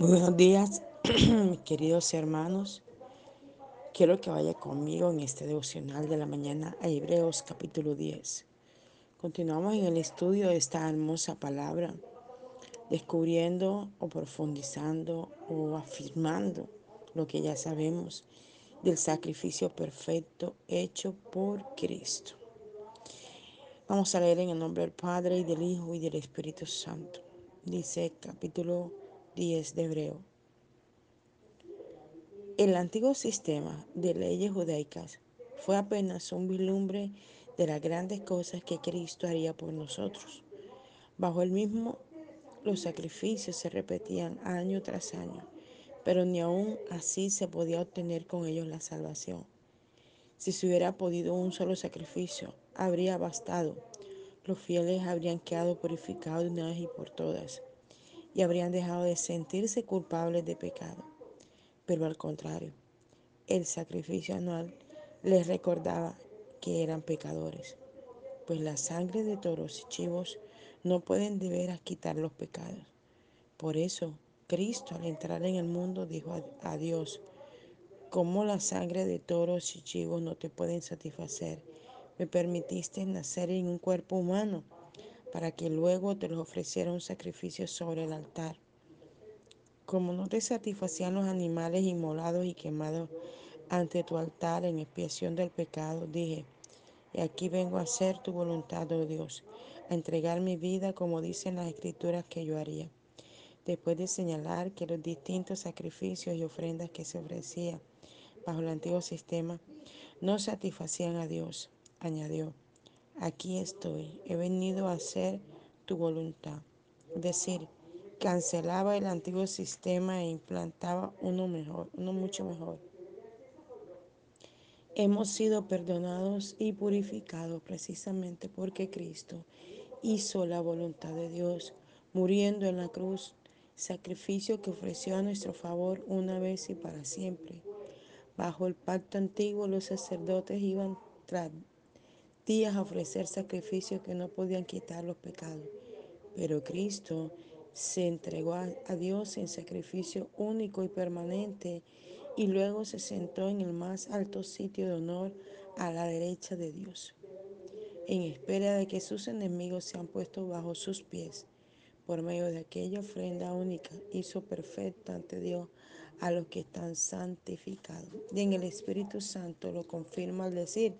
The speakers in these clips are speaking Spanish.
Buenos días, mis queridos hermanos. Quiero que vaya conmigo en este devocional de la mañana a Hebreos capítulo 10. Continuamos en el estudio de esta hermosa palabra, descubriendo o profundizando o afirmando lo que ya sabemos del sacrificio perfecto hecho por Cristo. Vamos a leer en el nombre del Padre y del Hijo y del Espíritu Santo. Dice capítulo 10 de Hebreo. El antiguo sistema de leyes judaicas fue apenas un vislumbre de las grandes cosas que Cristo haría por nosotros. Bajo el mismo, los sacrificios se repetían año tras año, pero ni aún así se podía obtener con ellos la salvación. Si se hubiera podido un solo sacrificio, habría bastado. Los fieles habrían quedado purificados de una vez y por todas y habrían dejado de sentirse culpables de pecado pero al contrario, el sacrificio anual les recordaba que eran pecadores, pues la sangre de toros y chivos no pueden de veras quitar los pecados. Por eso, Cristo al entrar en el mundo dijo a, Dios, como la sangre de toros y chivos no te pueden satisfacer, me permitiste nacer en un cuerpo humano para que luego te los ofreciera un sacrificio sobre el altar. Como no te satisfacían los animales inmolados y quemados ante tu altar en expiación del pecado, dije, y aquí vengo a hacer tu voluntad, oh Dios, a entregar mi vida como dicen las escrituras que yo haría. Después de señalar que los distintos sacrificios y ofrendas que se ofrecían bajo el antiguo sistema no satisfacían a Dios, añadió, aquí estoy, he venido a hacer tu voluntad. Es decir, cancelaba el antiguo sistema e implantaba uno mejor, uno mucho mejor. Hemos sido perdonados y purificados precisamente porque Cristo hizo la voluntad de Dios, muriendo en la cruz, sacrificio que ofreció a nuestro favor una vez y para siempre. Bajo el pacto antiguo los sacerdotes iban tras días a ofrecer sacrificios que no podían quitar los pecados, pero Cristo se entregó a, Dios en sacrificio único y permanente y luego se sentó en el más alto sitio de honor a la derecha de Dios, en espera de que sus enemigos sean puestos bajo sus pies. Por medio de aquella ofrenda única hizo perfecto ante Dios a los que están santificados. Y en el Espíritu Santo lo confirma al decir,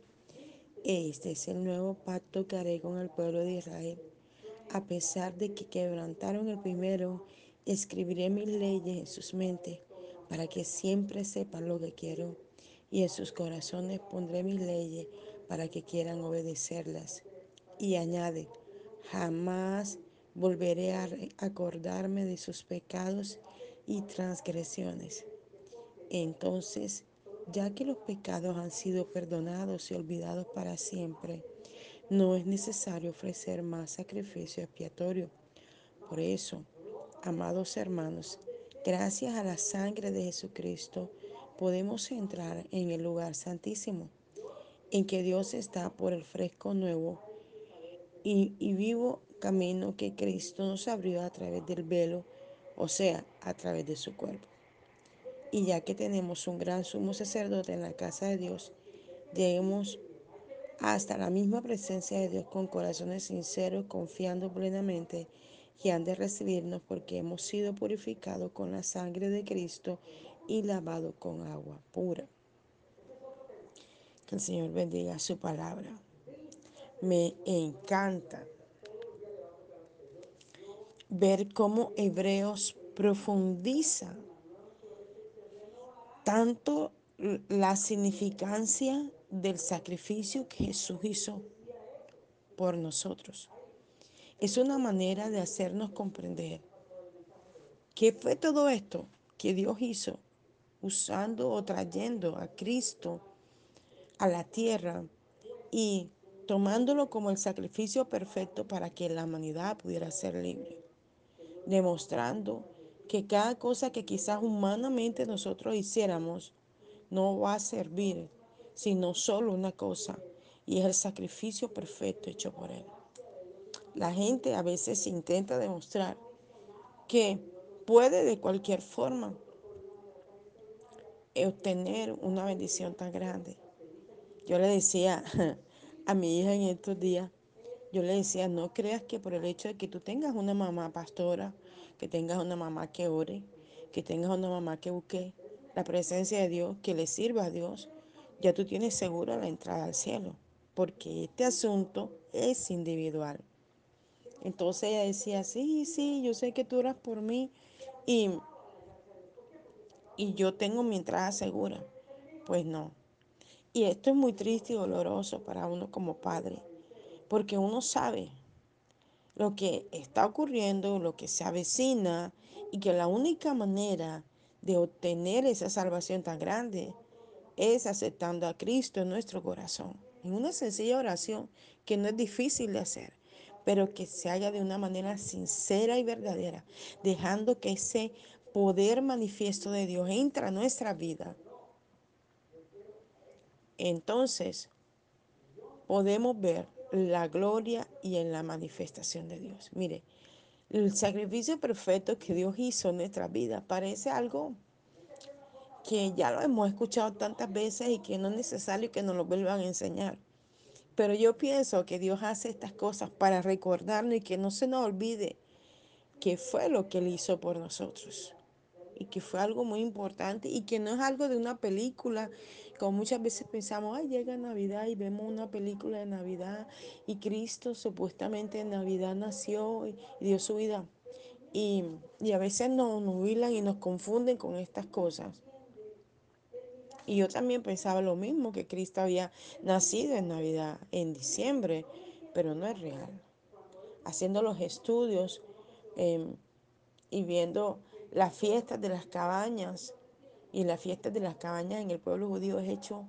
este es el nuevo pacto que haré con el pueblo de Israel a pesar de que quebrantaron el primero, escribiré mis leyes en sus mentes para que siempre sepan lo que quiero y en sus corazones pondré mis leyes para que quieran obedecerlas. Y añade, jamás volveré a acordarme de sus pecados y transgresiones. Entonces, ya que los pecados han sido perdonados y olvidados para siempre, no es necesario ofrecer más sacrificio expiatorio. Por eso, amados hermanos, gracias a la sangre de Jesucristo, podemos entrar en el lugar santísimo, en que Dios está por el fresco nuevo y, vivo camino que Cristo nos abrió a través del velo, o sea, a través de su cuerpo. Y ya que tenemos un gran sumo sacerdote en la casa de Dios, lleguemos hasta la misma presencia de Dios con corazones sinceros, confiando plenamente que han de recibirnos porque hemos sido purificados con la sangre de Cristo y lavados con agua pura. Que el Señor bendiga su palabra. Me encanta ver cómo Hebreos profundiza tanto la significancia del sacrificio que Jesús hizo por nosotros. Es una manera de hacernos comprender qué fue todo esto que Dios hizo usando o trayendo a Cristo a la tierra y tomándolo como el sacrificio perfecto para que la humanidad pudiera ser libre, demostrando que cada cosa que quizás humanamente nosotros hiciéramos no va a servir sino solo una cosa, y es el sacrificio perfecto hecho por Él. La gente a veces intenta demostrar que puede de cualquier forma obtener una bendición tan grande. Yo le decía a mi hija en estos días, yo le decía, no creas que por el hecho de que tú tengas una mamá pastora, que tengas una mamá que ore, que tengas una mamá que busque la presencia de Dios, que le sirva a Dios, ya tú tienes segura la entrada al cielo, porque este asunto es individual. Entonces ella decía, sí, sí, yo sé que tú oras por mí y, y yo tengo mi entrada segura. Pues no. Y esto es muy triste y doloroso para uno como padre, porque uno sabe lo que está ocurriendo, lo que se avecina y que la única manera de obtener esa salvación tan grande es aceptando a Cristo en nuestro corazón. En una sencilla oración que no es difícil de hacer, pero que se haga de una manera sincera y verdadera, dejando que ese poder manifiesto de Dios entre a nuestra vida. Entonces podemos ver la gloria y en la manifestación de Dios. Mire, el sacrificio perfecto que Dios hizo en nuestra vida parece algo que ya lo hemos escuchado tantas veces y que no es necesario que nos lo vuelvan a enseñar. Pero yo pienso que Dios hace estas cosas para recordarnos y que no se nos olvide que fue lo que Él hizo por nosotros. Y que fue algo muy importante y que no es algo de una película, como muchas veces pensamos, ay, llega Navidad y vemos una película de Navidad y Cristo supuestamente en Navidad nació y dio su vida. Y, y a veces nos nubilan y nos confunden con estas cosas. Y yo también pensaba lo mismo, que Cristo había nacido en Navidad, en diciembre, pero no es real. Haciendo los estudios eh, y viendo las fiestas de las cabañas, y las fiestas de las cabañas en el pueblo judío es hecho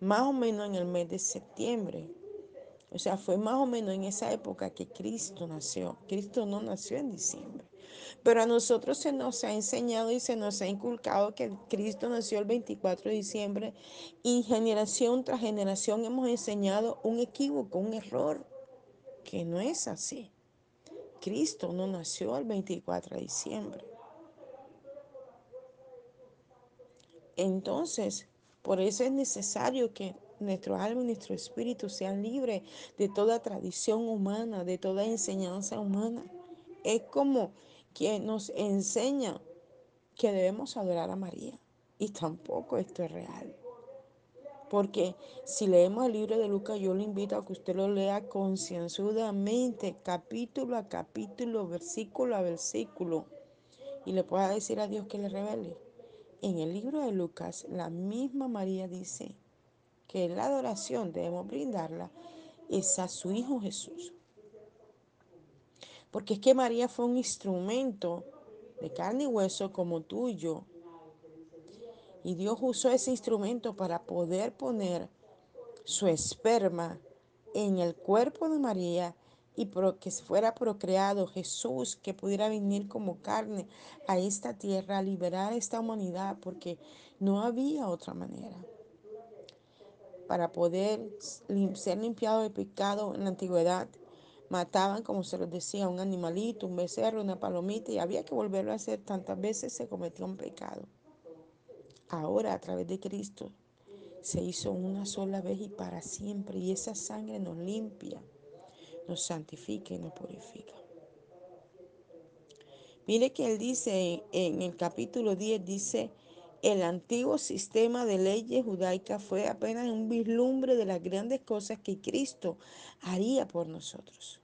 más o menos en el mes de septiembre. O sea, fue más o menos en esa época que Cristo nació. Cristo no nació en diciembre. Pero a nosotros se nos ha enseñado y se nos ha inculcado que Cristo nació el 24 de diciembre y generación tras generación hemos enseñado un equívoco, un error, que no es así. Cristo no nació el 24 de diciembre. Entonces, por eso es necesario que nuestro alma y nuestro espíritu sean libres de toda tradición humana, de toda enseñanza humana. Es como quien nos enseña que debemos adorar a María. Y tampoco esto es real. Porque si leemos el libro de Lucas, yo le invito a que usted lo lea concienzudamente, capítulo a capítulo, versículo a versículo, y le pueda decir a Dios que le revele. En el libro de Lucas, la misma María dice que la adoración debemos brindarla es a su Hijo Jesús. Porque es que María fue un instrumento de carne y hueso como tú y yo. Y Dios usó ese instrumento para poder poner su esperma en el cuerpo de María y que fuera procreado Jesús, que pudiera venir como carne a esta tierra a liberar a esta humanidad, porque no había otra manera para poder ser limpiado de pecado en la antigüedad Mataban, como se los decía, un animalito, un becerro, una palomita y había que volverlo a hacer tantas veces se cometió un pecado. Ahora, a través de Cristo, se hizo una sola vez y para siempre y esa sangre nos limpia, nos santifica y nos purifica. Mire que él dice en el capítulo 10, dice, el antiguo sistema de leyes judaicas fue apenas un vislumbre de las grandes cosas que Cristo haría por nosotros.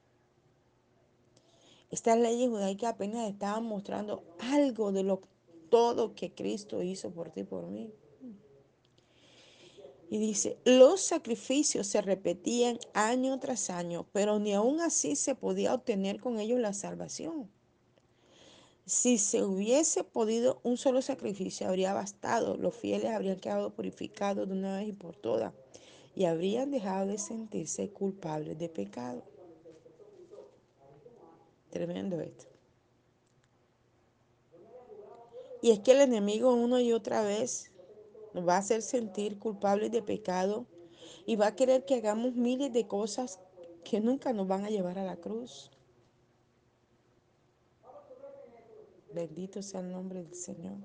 Estas leyes judaicas apenas estaban mostrando algo de lo todo que Cristo hizo por ti y por mí. Y dice, los sacrificios se repetían año tras año, pero ni aún así se podía obtener con ellos la salvación. Si se hubiese podido un solo sacrificio, habría bastado. Los fieles habrían quedado purificados de una vez y por todas y habrían dejado de sentirse culpables de pecado. Tremendo esto. Y es que el enemigo una y otra vez nos va a hacer sentir culpables de pecado y va a querer que hagamos miles de cosas que nunca nos van a llevar a la cruz. Bendito sea el nombre del Señor.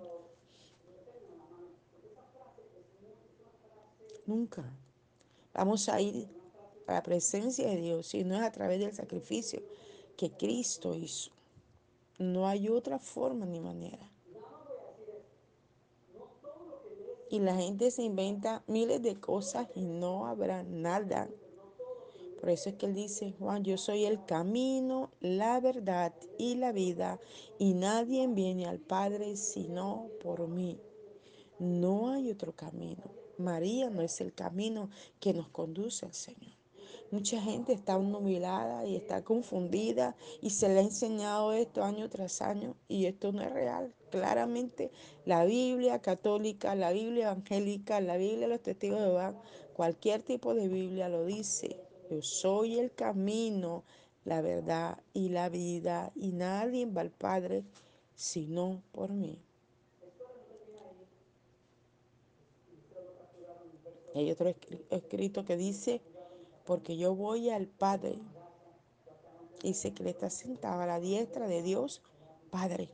Nunca vamos a ir a la presencia de Dios si no es a través del sacrificio que Cristo hizo. No hay otra forma ni manera. Y la gente se inventa miles de cosas y no habrá nada. Por eso es que él dice, Juan, yo soy el camino, la verdad y la vida, y nadie viene al Padre sino por mí. No hay otro camino. María no es el camino que nos conduce al Señor. Mucha gente está nubilada y está confundida y se le ha enseñado esto año tras año y esto no es real. Claramente la Biblia católica, la Biblia evangélica, la Biblia de los testigos de Jehová, cualquier tipo de Biblia lo dice. Yo soy el camino, la verdad y la vida y nadie va al Padre sino por mí. Hay otro escrito que dice, porque yo voy al Padre. Dice que le está sentado a la diestra de Dios Padre.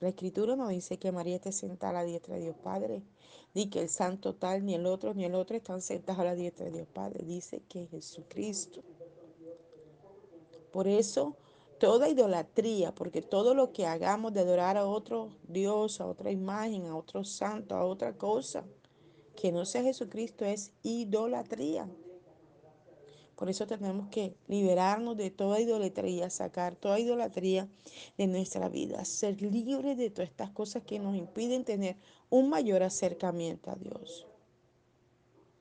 La escritura no dice que María esté sentada a la diestra de Dios Padre, ni que el santo tal, ni el otro, ni el otro están sentados a la diestra de Dios Padre. Dice que Jesucristo. Por eso, toda idolatría, porque todo lo que hagamos de adorar a otro Dios, a otra imagen, a otro santo, a otra cosa, que no sea Jesucristo, es idolatría. Por eso tenemos que liberarnos de toda idolatría, sacar toda idolatría de nuestra vida, ser libres de todas estas cosas que nos impiden tener un mayor acercamiento a Dios,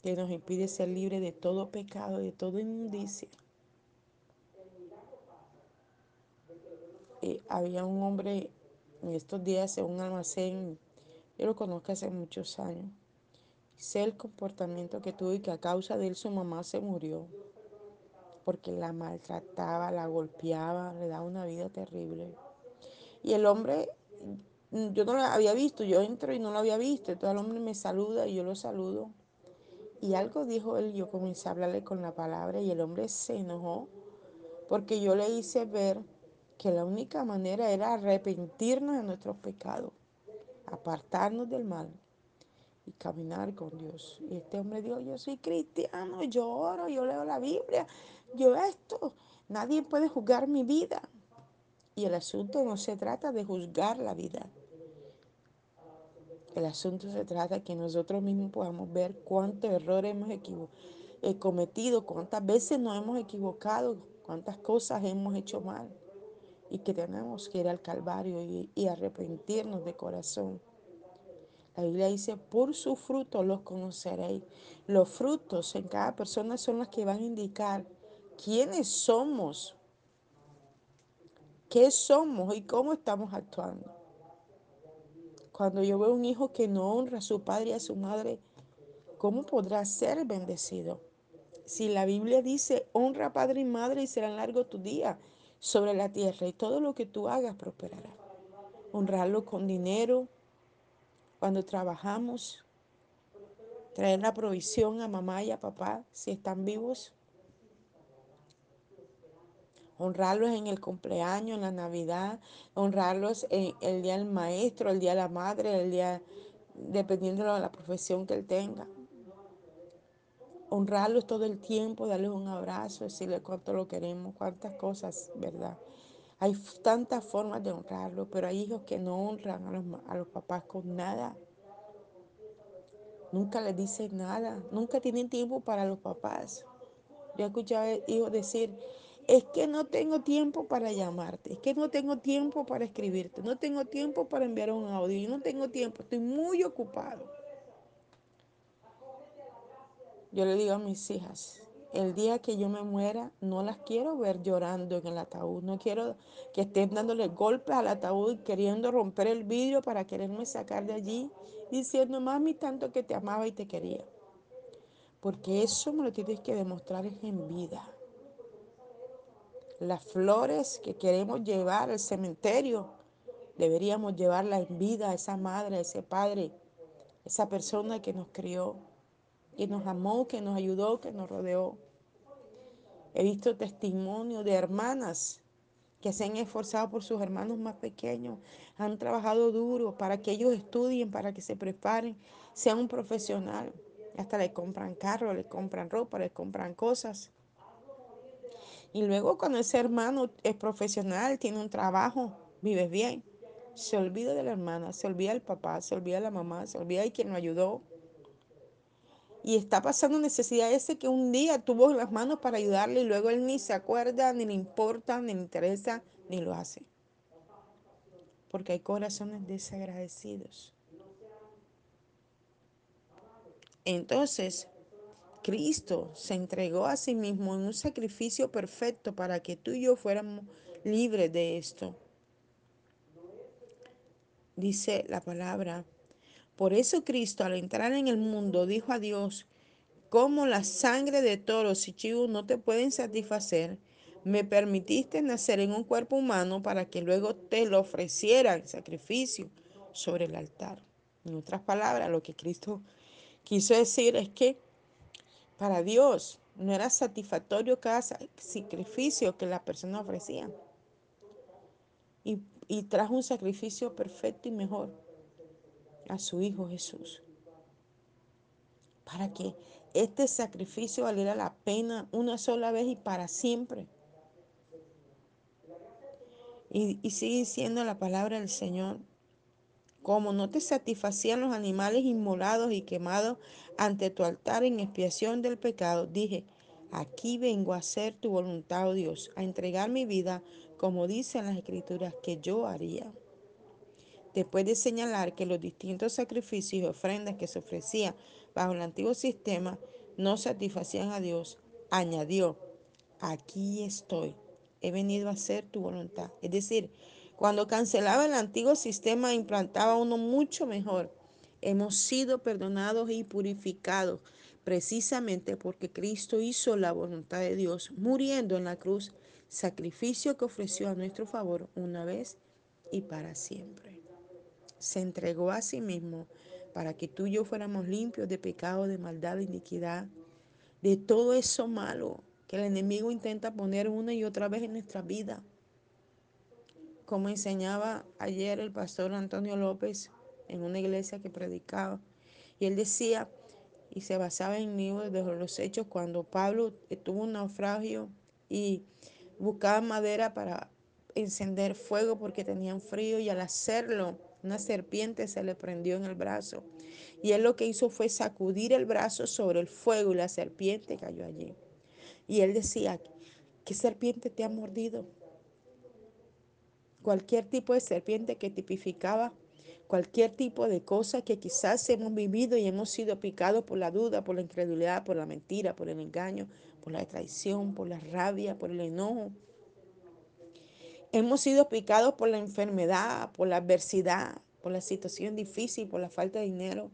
que nos impide ser libres de todo pecado, de toda inmundicia. Eh, había un hombre en estos días en un almacén, yo lo conozco hace muchos años, sé el comportamiento que tuvo y que a causa de él su mamá se murió porque la maltrataba, la golpeaba, le daba una vida terrible. Y el hombre, mm, yo no lo había visto, yo entro y no lo había visto, entonces el hombre me saluda y yo lo saludo. Y algo dijo él, yo comencé a hablarle con la palabra y el hombre se enojó porque yo le hice ver que la única manera era arrepentirnos de nuestros pecados, apartarnos del mal caminar con Dios. Y este hombre dijo, yo soy cristiano, yo oro, yo leo la Biblia, yo esto, nadie puede juzgar mi vida. Y el asunto no se trata de juzgar la vida. El asunto se trata de que nosotros mismos podamos ver cuántos errores hemos eh, cometido, cuántas veces nos hemos equivocado, cuántas cosas hemos hecho mal y que tenemos que ir al Calvario y arrepentirnos de corazón. La Biblia dice, por su fruto los conoceréis. Los frutos en cada persona son los que van a indicar quiénes somos, qué somos y cómo estamos actuando. Cuando yo veo un hijo que no honra a su padre y a su madre, ¿cómo podrá ser bendecido? Si la Biblia dice, honra padre y madre y serán largos tus días sobre la tierra y todo lo que tú hagas prosperará. Honrarlo con dinero, cuando trabajamos, traer la provisión a mamá y a papá si están vivos, honrarlos en el cumpleaños, en la Navidad, honrarlos en el día del maestro, el día de la madre, el día, dependiendo de la profesión que él tenga. Honrarlos todo el tiempo, darles un abrazo, decirles cuánto lo queremos, cuántas cosas, ¿verdad? Hay tantas formas de honrarlo, pero hay hijos que no honran a los, papás con nada. Nunca les dicen nada, nunca tienen tiempo para los papás. Yo he escuchado hijos decir, es que no tengo tiempo para llamarte, es que no tengo tiempo para escribirte, no tengo tiempo para enviar un audio, yo no tengo tiempo, estoy muy ocupado. Yo le digo a mis hijas, el día que yo me muera, no las quiero ver llorando en el ataúd, no quiero que estén dándole golpes al ataúd, queriendo romper el vidrio para quererme sacar de allí, diciendo, mami, tanto que te amaba y te quería. Porque eso me lo tienes que demostrar en vida. Las flores que queremos llevar al cementerio, deberíamos llevarla en vida a esa madre, a ese padre, esa persona que nos crió, que nos amó, que nos ayudó, que nos rodeó. He visto testimonios de hermanas que se han esforzado por sus hermanos más pequeños, han trabajado duro para que ellos estudien, para que se preparen, sean un profesional. Hasta le compran carro, le compran ropa, le compran cosas. Y luego cuando ese hermano es profesional, tiene un trabajo, vive bien, se olvida de la hermana, se olvida del papá, se olvida de la mamá, se olvida de quien lo ayudó. Y está pasando necesidad ese que un día tuvo las manos para ayudarle y luego él ni se acuerda, ni le importa, ni le interesa, ni lo hace. Porque hay corazones desagradecidos. Entonces, Cristo se entregó a sí mismo en un sacrificio perfecto para que tú y yo fuéramos libres de esto. Dice la palabra. Por eso Cristo al entrar en el mundo dijo a Dios, como la sangre de toros y chivos no te pueden satisfacer, me permitiste nacer en un cuerpo humano para que luego te lo ofreciera en sacrificio sobre el altar. En otras palabras, lo que Cristo quiso decir es que para Dios no era satisfactorio cada sacrificio que la persona ofrecía. Y, y trajo un sacrificio perfecto y mejor a su Hijo Jesús. Para que este sacrificio valiera la pena una sola vez y para siempre. Y, y sigue diciendo la palabra del Señor. Como no te satisfacían los animales inmolados y quemados ante tu altar en expiación del pecado, dije, aquí vengo a hacer tu voluntad, oh Dios, a entregar mi vida, como dicen las escrituras, que yo haría. Después de señalar que los distintos sacrificios y ofrendas que se ofrecían bajo el antiguo sistema no satisfacían a Dios, añadió, aquí estoy, he venido a hacer tu voluntad. Es decir, cuando cancelaba el antiguo sistema, implantaba uno mucho mejor. Hemos sido perdonados y purificados precisamente porque Cristo hizo la voluntad de Dios, muriendo en la cruz, sacrificio que ofreció a nuestro favor una vez y para siempre. Se entregó a sí mismo para que tú y yo fuéramos limpios de pecado, de maldad, de iniquidad, de todo eso malo que el enemigo intenta poner una y otra vez en nuestra vida como enseñaba ayer el pastor Antonio López en una iglesia que predicaba. Y él decía, y se basaba en libros de los hechos, cuando Pablo tuvo un naufragio y buscaba madera para encender fuego porque tenían frío y al hacerlo una serpiente se le prendió en el brazo. Y él lo que hizo fue sacudir el brazo sobre el fuego y la serpiente cayó allí. Y él decía, ¿qué serpiente te ha mordido? cualquier tipo de serpiente que tipificaba cualquier tipo de cosa que quizás hemos vivido y hemos sido picados por la duda, por la incredulidad, por la mentira, por el engaño, por la traición, por la rabia, por el enojo. Hemos sido picados por la enfermedad, por la adversidad, por la situación difícil, por la falta de dinero.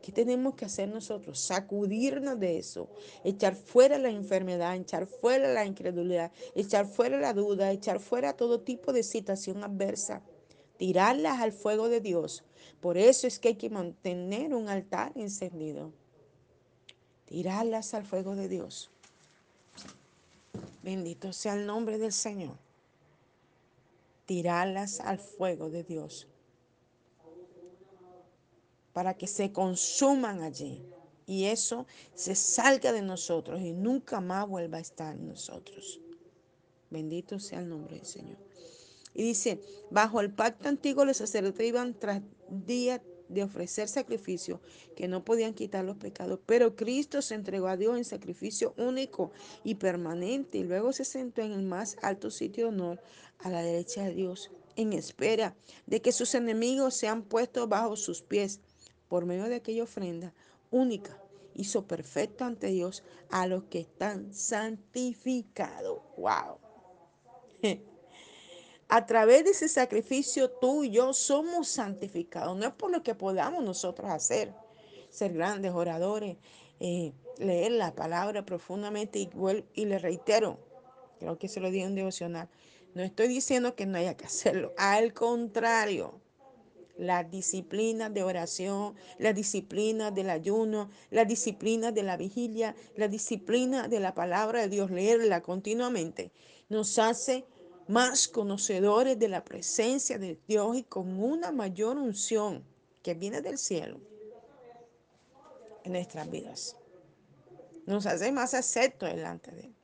¿Qué tenemos que hacer nosotros? Sacudirnos de eso, echar fuera la enfermedad, echar fuera la incredulidad, echar fuera la duda, echar fuera todo tipo de situación adversa, tirarlas al fuego de Dios. Por eso es que hay que mantener un altar encendido. Tirarlas al fuego de Dios. Bendito sea el nombre del Señor. Tirarlas al fuego de Dios para que se consuman allí y eso se salga de nosotros y nunca más vuelva a estar en nosotros. Bendito sea el nombre del Señor. Y dice, bajo el pacto antiguo los sacerdotes iban tras día de ofrecer sacrificios que no podían quitar los pecados, pero Cristo se entregó a Dios en sacrificio único y permanente y luego se sentó en el más alto sitio de honor a la derecha de Dios en espera de que sus enemigos sean puestos bajo sus pies por medio de aquella ofrenda única, hizo perfecto ante Dios a los que están santificados. ¡Wow! A través de ese sacrificio tú y yo somos santificados. No es por lo que podamos nosotros hacer, ser grandes oradores, eh, leer la palabra profundamente y, y le reitero, creo que se lo di en devocional. No estoy diciendo que no haya que hacerlo. Al contrario, la disciplina de oración, la disciplina del ayuno, la disciplina de la vigilia, la disciplina de la palabra de Dios, leerla continuamente, nos hace más conocedores de la presencia de Dios y con una mayor unción que viene del cielo en nuestras vidas. Nos hace más aceptos delante de Él.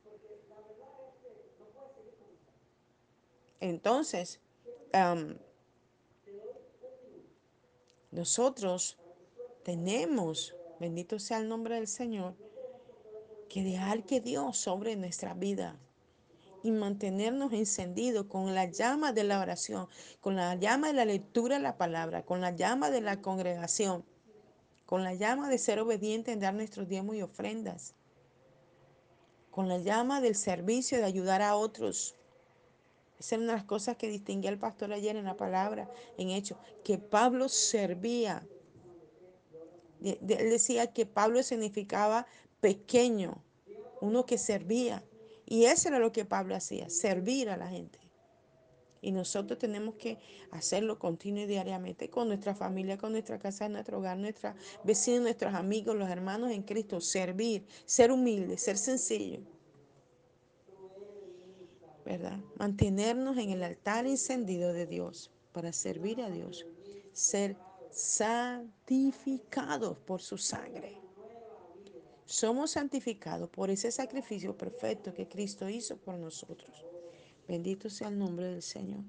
Entonces, nosotros tenemos, bendito sea el nombre del Señor, que dejar que Dios sobre nuestra vida y mantenernos encendidos con la llama de la oración, con la llama de la lectura de la palabra, con la llama de la congregación, con la llama de ser obediente en dar nuestros diezmos y ofrendas, con la llama del servicio de ayudar a otros. Esa es una de las cosas que distinguía el pastor ayer en la palabra, en hecho, que Pablo servía. Él decía que Pablo significaba pequeño, uno que servía. Y eso era lo que Pablo hacía, servir a la gente. Y nosotros tenemos que hacerlo continuo y diariamente con nuestra familia, con nuestra casa, nuestro hogar, nuestros vecinos, nuestros amigos, los hermanos en Cristo. Servir, ser humilde, ser sencillo. ¿Verdad? Mantenernos en el altar encendido de Dios para servir a Dios. Ser santificados por su sangre. Somos santificados por ese sacrificio perfecto que Cristo hizo por nosotros. Bendito sea el nombre del Señor.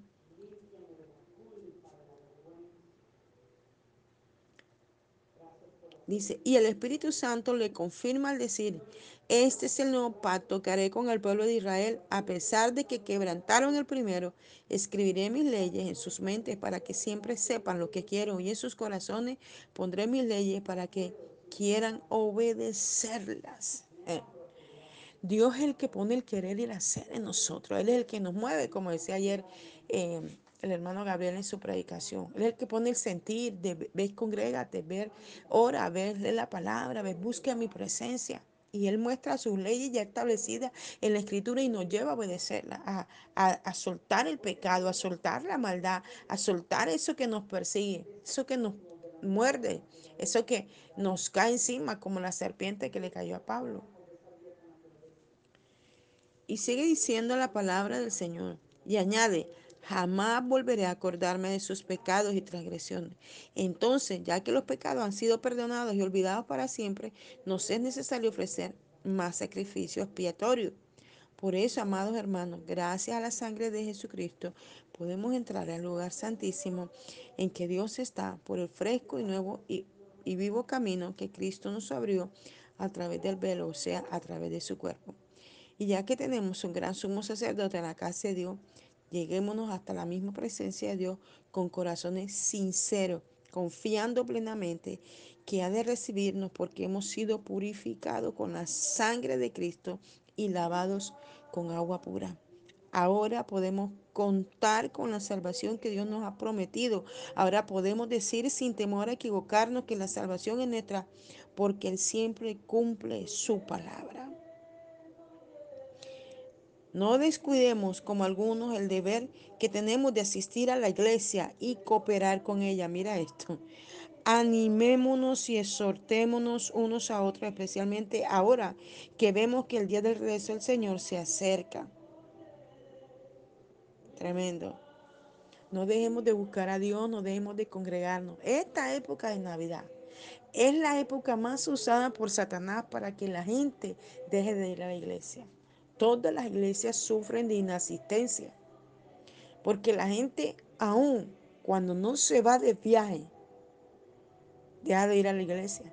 Dice, y el Espíritu Santo le confirma al decir, este es el nuevo pacto que haré con el pueblo de Israel, a pesar de que quebrantaron el primero, escribiré mis leyes en sus mentes para que siempre sepan lo que quiero y en sus corazones pondré mis leyes para que quieran obedecerlas. Eh. Dios es el que pone el querer y el hacer en nosotros. Él es el que nos mueve, como decía ayer eh, el hermano Gabriel en su predicación. Él es el que pone el sentir de ver, congrégate, ver, ora, ver, lee la palabra, ver, busca mi presencia. Y Él muestra sus leyes ya establecidas en la Escritura y nos lleva a obedecerla, a, a, a soltar el pecado, a soltar la maldad, a soltar eso que nos persigue, eso que nos muerde, eso que nos cae encima como la serpiente que le cayó a Pablo. Y sigue diciendo la palabra del Señor y añade, jamás volveré a acordarme de sus pecados y transgresiones. Entonces, ya que los pecados han sido perdonados y olvidados para siempre, nos es necesario ofrecer más sacrificio expiatorio. Por eso, amados hermanos, gracias a la sangre de Jesucristo, podemos entrar al lugar santísimo en que Dios está por el fresco y nuevo y, y vivo camino que Cristo nos abrió a través del velo, o sea, a través de su cuerpo. Y ya que tenemos un gran sumo sacerdote en la casa de Dios, lleguémonos hasta la misma presencia de Dios con corazones sinceros, confiando plenamente que ha de recibirnos porque hemos sido purificados con la sangre de Cristo y lavados con agua pura. Ahora podemos contar con la salvación que Dios nos ha prometido. Ahora podemos decir sin temor a equivocarnos que la salvación es nuestra porque Él siempre cumple su palabra. No descuidemos como algunos el deber que tenemos de asistir a la iglesia y cooperar con ella. Mira esto. Animémonos y exhortémonos unos a otros, especialmente ahora que vemos que el día del regreso del Señor se acerca. Tremendo. No dejemos de buscar a Dios, no dejemos de congregarnos. Esta época de Navidad es la época más usada por Satanás para que la gente deje de ir a la iglesia. Todas las iglesias sufren de inasistencia. Porque la gente, aún cuando no se va de viaje, deja de ir a la iglesia.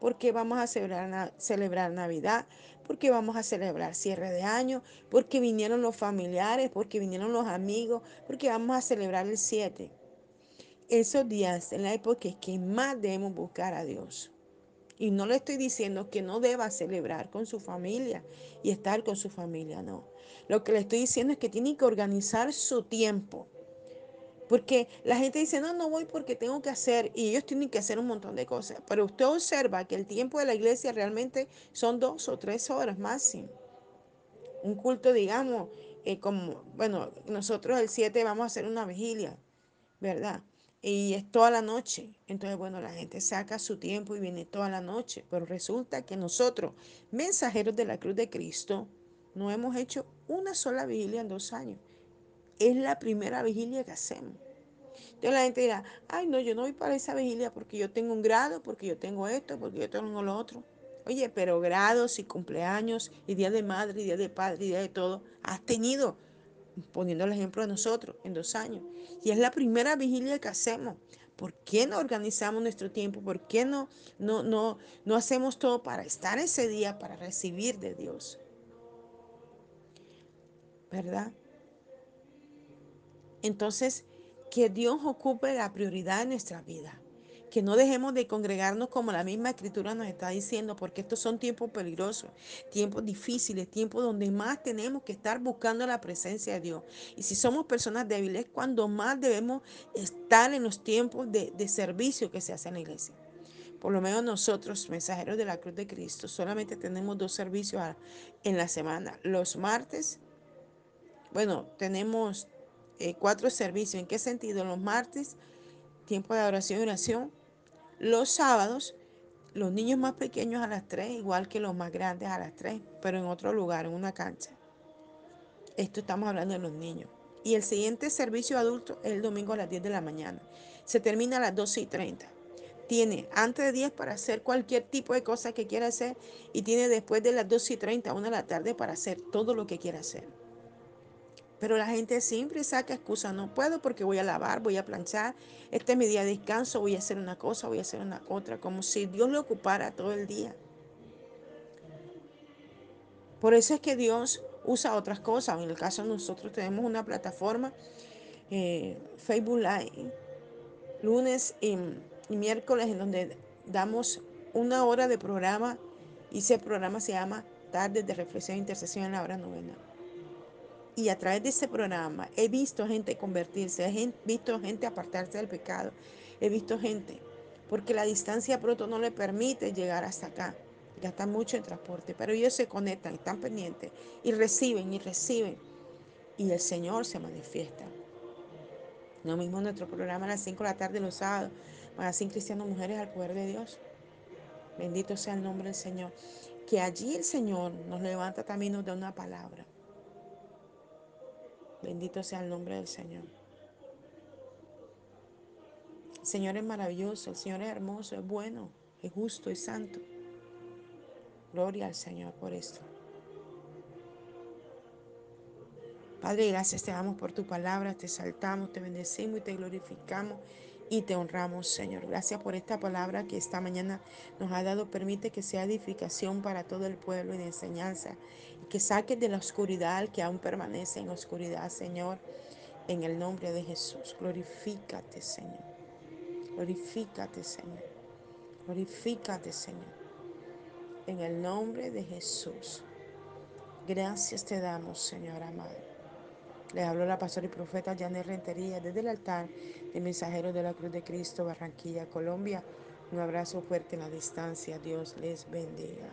Porque vamos a celebrar, Navidad, porque vamos a celebrar cierre de año, porque vinieron los familiares, porque vinieron los amigos, porque vamos a celebrar el 7. Esos días en la época es que más debemos buscar a Dios. Y no le estoy diciendo que no deba celebrar con su familia y estar con su familia, no. Lo que le estoy diciendo es que tiene que organizar su tiempo. Porque la gente dice, no, no voy porque tengo que hacer, y ellos tienen que hacer un montón de cosas. Pero usted observa que el tiempo de la iglesia realmente son dos o tres horas máximo. Un culto, digamos, eh, como, bueno, nosotros el 7 vamos a hacer una vigilia, ¿verdad? y es toda la noche. Entonces, bueno, la gente saca su tiempo y viene toda la noche, pero resulta que nosotros, mensajeros de la cruz de Cristo, no hemos hecho una sola vigilia en dos años. Es la primera vigilia que hacemos. Entonces la gente dirá, ay no, yo no voy para esa vigilia porque yo tengo un grado, porque yo tengo esto, porque yo tengo lo otro. Oye, pero grados y cumpleaños y día de madre y día de padre y día de todo, has tenido, poniendo el ejemplo de nosotros, en dos años. Y es la primera vigilia que hacemos. ¿Por qué no organizamos nuestro tiempo? ¿Por qué no, no, no, no hacemos todo para estar ese día, para recibir de Dios? ¿Verdad? Entonces, que Dios ocupe la prioridad en nuestra vida. Que no dejemos de congregarnos como la misma escritura nos está diciendo, porque estos son tiempos peligrosos, tiempos difíciles, tiempos donde más tenemos que estar buscando la presencia de Dios. Y si somos personas débiles, cuando más debemos estar en los tiempos de, de servicio que se hace en la iglesia. Por lo menos nosotros, mensajeros de la Cruz de Cristo, solamente tenemos dos servicios en la semana. Los martes, bueno, tenemos eh, cuatro servicios. ¿En qué sentido? Los martes, tiempo de adoración y oración. Los sábados, los niños más pequeños a las 3, igual que los más grandes a las 3, pero en otro lugar, en una cancha. Esto estamos hablando de los niños. Y el siguiente servicio adulto es el domingo a las 10 de la mañana. Se termina a las 12 y 30. Tiene antes de 10 para hacer cualquier tipo de cosa que quiera hacer y tiene después de las 12 y 30, una de la tarde, para hacer todo lo que quiera hacer. Pero la gente siempre saca excusa, no puedo porque voy a lavar, voy a planchar, este es mi día de descanso, voy a hacer una cosa, voy a hacer una otra, como si Dios lo ocupara todo el día. Por eso es que Dios usa otras cosas. En el caso de nosotros tenemos una plataforma, eh, Facebook Live, lunes y, y miércoles, en donde damos una hora de programa y ese programa se llama Tardes de Reflexión e Intercesión en la hora novena y a través de ese programa he visto gente convertirse, he visto gente apartarse del pecado, he visto gente, porque la distancia pronto no le permite llegar hasta acá, está mucho en transporte, pero ellos se conectan, están pendientes y reciben y reciben y el Señor se manifiesta. Lo mismo nuestro programa a las 5 de la tarde los sábados, Magazine Cristiano Mujeres al Poder de Dios. Bendito sea el nombre del Señor. Que allí el Señor nos levanta también, nos da una palabra Bendito sea el nombre del Señor. El Señor es maravilloso, el Señor es hermoso, es bueno, es justo y santo. Gloria al Señor por esto. Padre, gracias te damos por tu palabra, te saltamos, te bendecimos y te glorificamos y te honramos, Señor. Gracias por esta palabra que esta mañana nos ha dado. Permite que sea edificación para todo el pueblo y de enseñanza. Y que saques de la oscuridad al que aún permanece en oscuridad, Señor. En el nombre de Jesús. Glorifícate, Señor. Glorifícate, Señor. Glorifícate, Señor. En el nombre de Jesús. Gracias te damos, Señor amado. Les habló la pastora y profeta Janet Rentería desde el altar de Mensajeros de la Cruz de Cristo, Barranquilla, Colombia. Un abrazo fuerte en la distancia. Dios les bendiga.